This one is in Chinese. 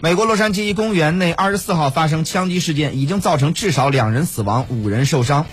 美国洛杉矶公园内二十四号发生枪击事件已经造成至少两人死亡五人受伤。